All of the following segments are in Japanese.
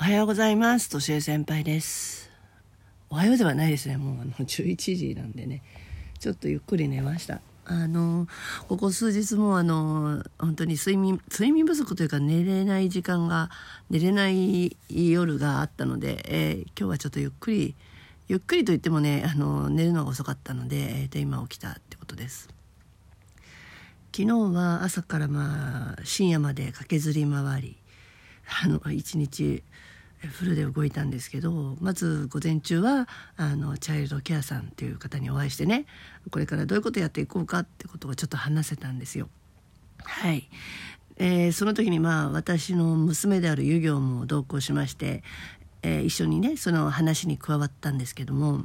おはようございます。としえ先輩です。おはようではないですね。もうあの 11時なんでね。ちょっとゆっくり寝ました。あの、ここ数日もあの、本当に睡眠、睡眠不足というか寝れない時間が、寝れない夜があったので、えー今日はちょっとゆっくり、ゆっくりと言ってもね、あの、寝るのが遅かったので、えーと今起きたってことです。昨日は朝からまあ深夜まで駆けずり回りあの一日フルで動いたんですけどまず午前中はあのチャイルドケアさんという方にお会いしてねこれからどういうことやっていこうかってことをちょっと話せたんですよ。はいえーその時にまあ私の娘である湯行も同行しまして、えー一緒にねその話に加わったんですけども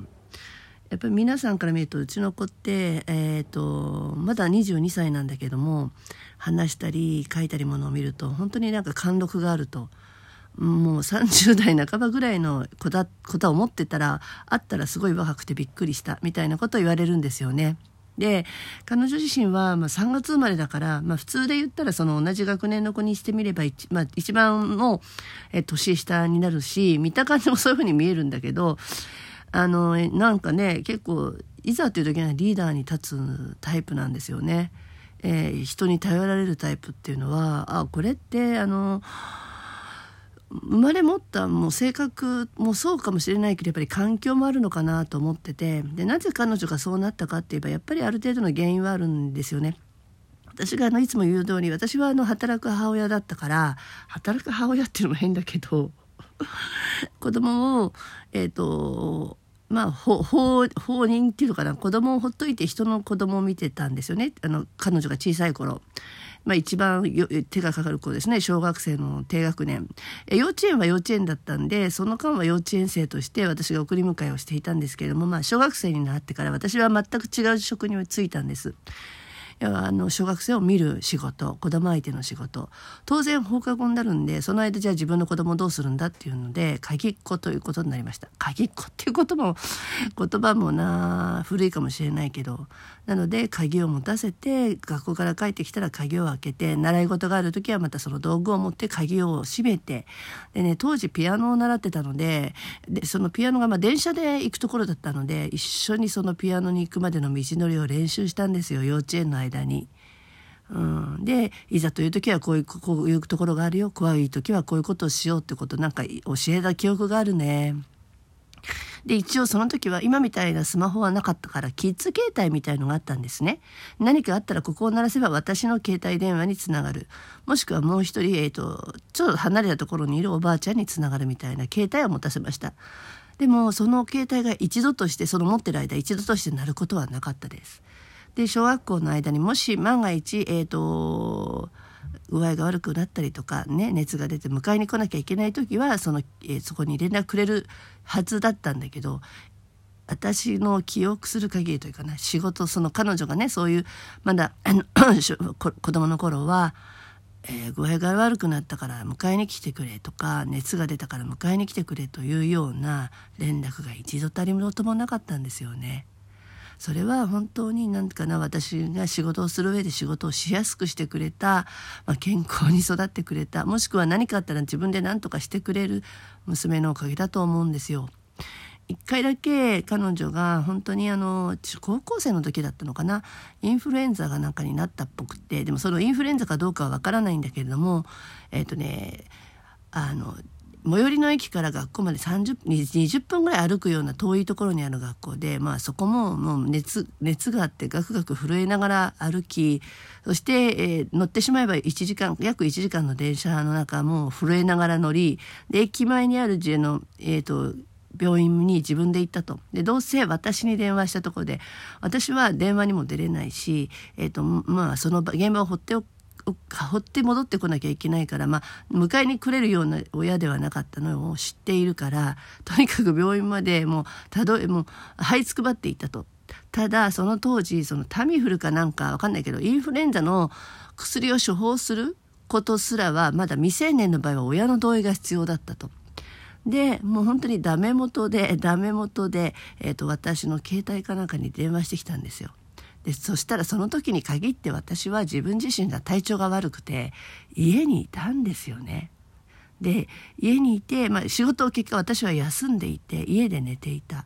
やっぱり皆さんから見るとうちの子って、えー、とまだ22歳なんだけども話したり書いたりものを見ると本当になんか貫禄があるともう30代半ばぐらいの子だ子だ思ってたら会ったらすごい若くてびっくりしたみたいなことを言われるんですよね。で彼女自身はまあ3月生まれだから、まあ、普通で言ったらその同じ学年の子にしてみれば一,、まあ、一番のえ年下になるし見た感じもそういうふうに見えるんだけどあのなんかね結構いざという時にはリーダーに立つタイプなんですよね。えー人に頼られるタイプっていうのはあこれってあの生まれ持ったもう性格もそうかもしれないけどやっぱり環境もあるのかなと思っててでなぜ彼女がそうなったかって言えばやっぱりある程度の原因はあるんですよね。私があのいつも言う通り私はあの働く母親だったから働く母親っていうのも変だけど 子供をえっ、とまあ放放放任っていうのかな子供をほっといて人の子供を見てたんですよねあの彼女が小さい頃。まあ、一番手がかかる子ですね小学生の低学年幼稚園は幼稚園だったんでその間は幼稚園生として私が送り迎えをしていたんですけれども、まあ、小学生になってから私は全く違う職に就いたんです。あの小学生を見る仕事子供相手の仕事。当然放課後になるんでその間じゃあ自分の子供どうするんだっていうので鍵っ子ということになりました。鍵っ子っていうことも言葉もな古いかもしれないけど。なので鍵を持たせて学校から帰ってきたら鍵を開けて習い事がある時はまたその道具を持って鍵を閉めて。でね当時ピアノを習ってたのででそのピアノがまあ電車で行くところだったので一緒にそのピアノに行くまでの道のりを練習したんですよ。幼稚園の間間に。うん、でいざという時はこういうこういうところがあるよ。怖い時はこういうことをしようってことなんか教えた記憶があるね。で一応その時は今みたいなスマホはなかったからキッズ携帯みたいのがあったんですね。何かあったらここを鳴らせば私の携帯電話につながる。もしくはもう一人、えー、とちょっと離れたところにいるおばあちゃんにつながるみたいな携帯を持たせました。でもその携帯が一度としてその持ってる間一度として鳴ることはなかったです。で小学校の間にもし万が一えっ、と具合が悪くなったりとかね熱が出て迎えに来なきゃいけない時はその、えーそこに連絡くれるはずだったんだけど私の記憶する限りというかな仕事その彼女がねそういうまだあの しょこ子供の頃は、えー具合が悪くなったから迎えに来てくれとか熱が出たから迎えに来てくれというような連絡が一度たりもともなかったんですよね。それは本当に何かな私が仕事をする上で仕事をしやすくしてくれた、まあ、健康に育ってくれたもしくは何かあったら自分で何とかしてくれる娘のおかげだと思うんですよ。一回だけ彼女が本当にあの高校生の時だったのかなインフルエンザがなんかになったっぽくてでもそのインフルエンザかどうかはわからないんだけれどもえっ、とねあの最寄りの駅から学校まで30 20分ぐらい歩くような遠いところにある学校で、まあ、そこももう熱熱があってガクガク震えながら歩きそして、えー乗ってしまえば1時間約1時間の電車の中も震えながら乗りで駅前にある家の、えー、と病院に自分で行ったと。でどうせ私に電話したところで私は電話にも出れないし、えーとまあ、その場現場を放ってお放って戻ってこなきゃいけないから、まあ、迎えに来れるような親ではなかったのを知っているからとにかく病院までもうたどもう這いつくばっていたと。ただその当時そのタミフルかなんかわかんないけどインフルエンザの薬を処方することすらはまだ未成年の場合は親の同意が必要だったと。でもう本当にダメ元でダメ元で、えー、と私の携帯かなんかに電話してきたんですよ。でそしたらその時に限って私は自分自身が体調が悪くて家にいたんですよね。で家にいて、まあ、仕事を結果私は休んでいて家で寝ていた。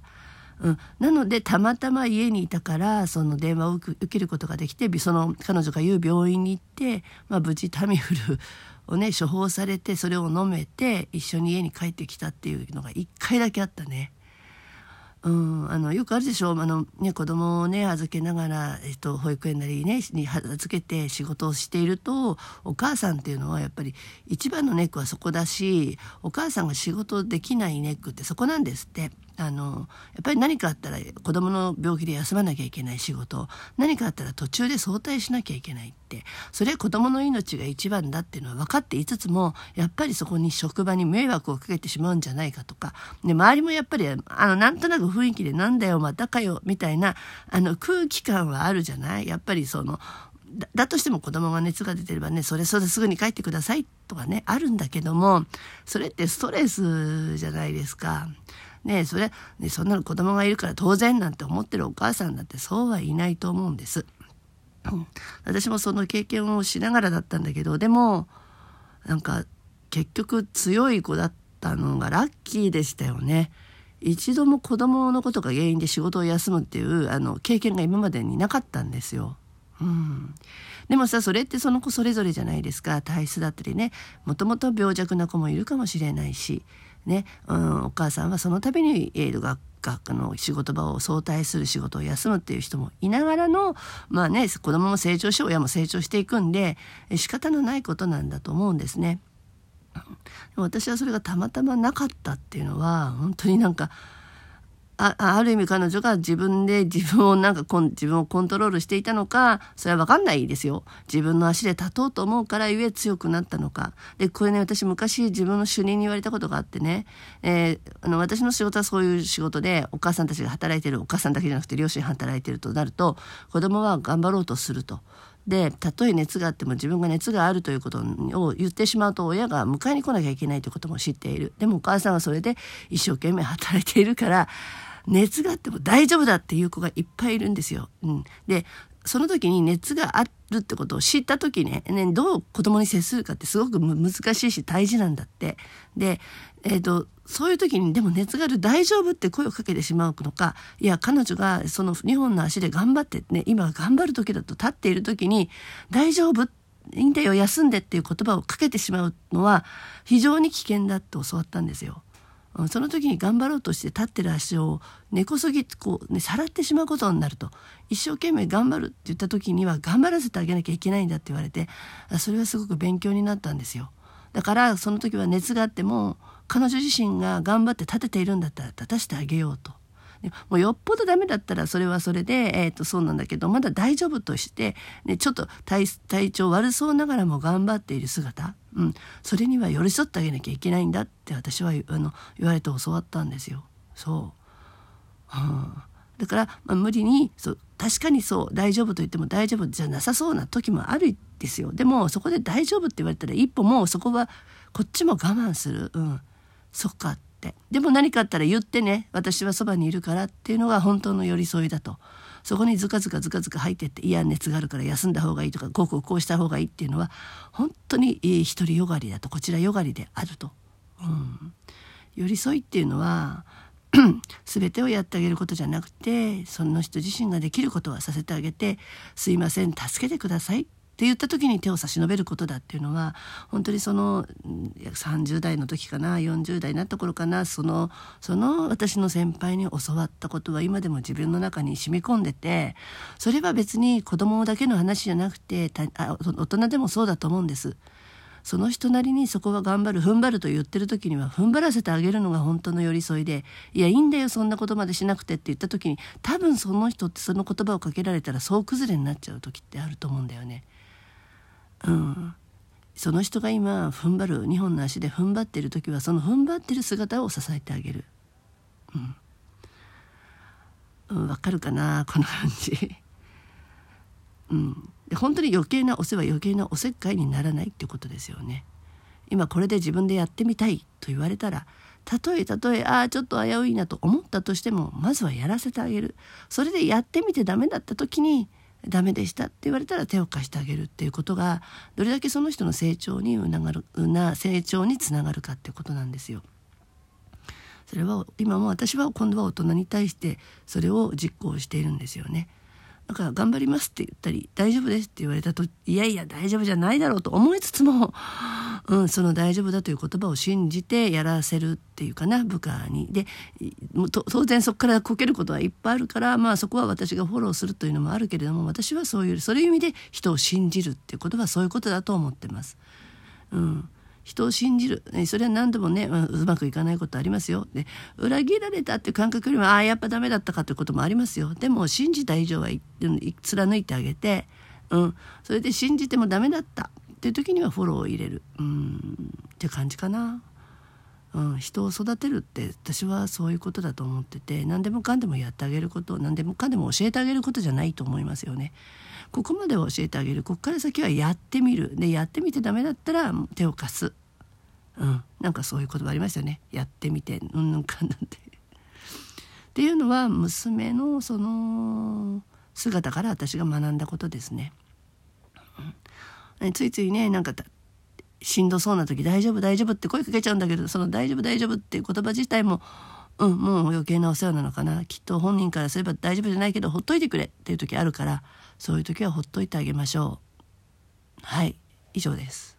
うん、なのでたまたま家にいたからその電話を受けることができてその彼女が言う病院に行って、まあ、無事タミフル をね処方されてそれを飲めて一緒に家に帰ってきたっていうのが1回だけあったね。うん、あのよくあるでしょ？あの、ね、子供をね預けながら、えっと、保育園なりねに預けて仕事をしているとお母さんっていうのはやっぱり一番のネックはそこだしお母さんが仕事できないネックってそこなんですって。あのやっぱり何かあったら子供の病気で休まなきゃいけない仕事何かあったら途中で早退しなきゃいけないってそれは子供の命が一番だっていうのは分かっていつつもやっぱりそこに職場に迷惑をかけてしまうんじゃないかとかで周りもやっぱりあのなんとなく雰囲気で「なんだよまたかよ」みたいなあの空気感はあるじゃない？やっぱりそのだとしても子供が熱が出てればねそれそれすぐに帰ってくださいとかねあるんだけどもそれってストレスじゃないですか。ねそれ、ね、そんなの子供がいるから当然なんて思ってるお母さんだってそうはいないと思うんです。私もその経験をしながらだったんだけどでもなんか結局強い子だったのがラッキーでしたよね。一度も子供のことが原因で仕事を休むっていうあの経験が今までになかったんですよ。うん、でもさそれってその子それぞれじゃないですか体質だったりねもともと病弱な子もいるかもしれないしね、うん、お母さんはその度に、えー、学学の仕事場を早退する仕事を休むっていう人もいながらのまあね子供も成長し親も成長していくんで仕方のないことなんだと思うんですね。私はそれがたまたまなかったっていうのは本当になんかあある意味彼女が自分で自分をなんか自分をコントロールしていたのかそれは分かんないですよ。自分の足で立とうと思うからゆえ強くなったのか。でこれね私昔自分の主任に言われたことがあってね、えー、あの私の仕事はそういう仕事でお母さんたちが働いてるお母さんだけじゃなくて両親働いてるとなると子供は頑張ろうとすると。でたとえ熱があっても自分が熱があるということを言ってしまうと親が迎えに来なきゃいけないということも知っているでもお母さんはそれで一生懸命働いているから熱があっても大丈夫だっていう子がいっぱいいるんですよ。うん、でその時に熱があるってことを知った時ねねどう子供に接するかってすごく難しいし大事なんだって。で、えーと、そういう時にでも熱がある大丈夫って声をかけてしまうのかいや彼女がその2本の足で頑張ってね今頑張る時だと立っている時に大丈夫？いいんだよ休んでっていう言葉をかけてしまうのは非常に危険だって教わったんですよ。その時に頑張ろうとして立ってる足を根こそぎこう、ね、さらってしまうことになると一生懸命頑張るって言った時には頑張らせてあげなきゃいけないんだって言われてそれはすごく勉強になったんですよ。だからその時は熱があっても彼女自身が頑張って立てているんだったら立たせてあげようと。もうよっぽどダメだったらそれはそれで、えー、とそうなんだけどまだ大丈夫として、ね、ちょっと体体調悪そうながらも頑張っている姿、うん、それには寄り添ってあげなきゃいけないんだって私はあの言われて教わったんですよ。そう、うん。だから、まあ、無理にそう確かにそう大丈夫と言っても大丈夫じゃなさそうな時もあるんですよ。でもそこで大丈夫って言われたら一歩もうそこはこっちも我慢する。うん。そっか。って。でも何かあったら言ってね私はそばにいるからっていうのが本当の寄り添いだと。そこにずかずかずかずか入ってっていや熱があるから休んだ方がいいとかこうこうこうした方がいいっていうのは本当に独りよがりだと。こちらよがりであると、うん、寄り添いっていうのは 全てをやってあげることじゃなくてその人自身ができることはさせてあげて「すいません助けてください」って言った時に手を差し伸べることだっていうのは本当にその30代の時かな40代になった頃かなそのその私の先輩に教わったことは今でも自分の中に染み込んでてそれは別に子供だけの話じゃなくて大人でもそうだと思うんです。その人なりにそこは頑張る踏ん張ると言ってる時には踏ん張らせてあげるのが本当の寄り添いでいやいいんだよそんなことまでしなくてって言った時に多分その人ってその言葉をかけられたら総崩れになっちゃう時ってあると思うんだよね。うん、その人が今踏ん張る2本の足で踏ん張ってる時はその踏ん張ってる姿を支えてあげる。うん、わ、かるかなこの感じ。うん、で本当に余計なお世話余計なおせっかいにならないってことですよね。今これで自分でやってみたいと言われたらたとえたとえああちょっと危ういなと思ったとしてもまずはやらせてあげるそれでやってみてダメだった時にダメでしたって言われたら手を貸してあげるっていうことがどれだけその人の成長にうながるな成長につながるかってことなんですよ。それは今も私は今度は大人に対してそれを実行しているんですよね。だから頑張りますって言ったり大丈夫ですって言われたといやいや大丈夫じゃないだろうと思いつつも、うん、その大丈夫だという言葉を信じてやらせるっていうかな部下にで当然そこからこけることはいっぱいあるからまあそこは私がフォローするというのもあるけれども私はそういうそういう意味で人を信じるっていうことはそういうことだと思ってます。うん人を信じる。それは何度もね、うまくいかないことありますよ。で裏切られたっていう感覚よりもああやっぱダメだったかということもありますよ。でも信じた以上は貫いてあげて、うん、それで信じてもダメだったっていう時にはフォローを入れる。うん。って感じかな。うん、人を育てるって私はそういうことだと思ってて何でもかんでもやってあげること何でもかんでも教えてあげることじゃないと思いますよね。ここまでは教えてあげる。ここから先はやってみる。でやってみてダメだったら手を貸す、うん、なんかそういう言葉ありましたよね。やってみて。うんぬんかんなんて。っていうのは娘のその姿から私が学んだことですね。うん、ついついねなんかしんどそうな時「大丈夫大丈夫」って声かけちゃうんだけどその「大丈夫大丈夫」っていう言葉自体もうんもう余計なお世話なのかな。きっと本人からすれば大丈夫じゃないけどほっといてくれっていう時あるからそういう時はほっといてあげましょう。はい以上です。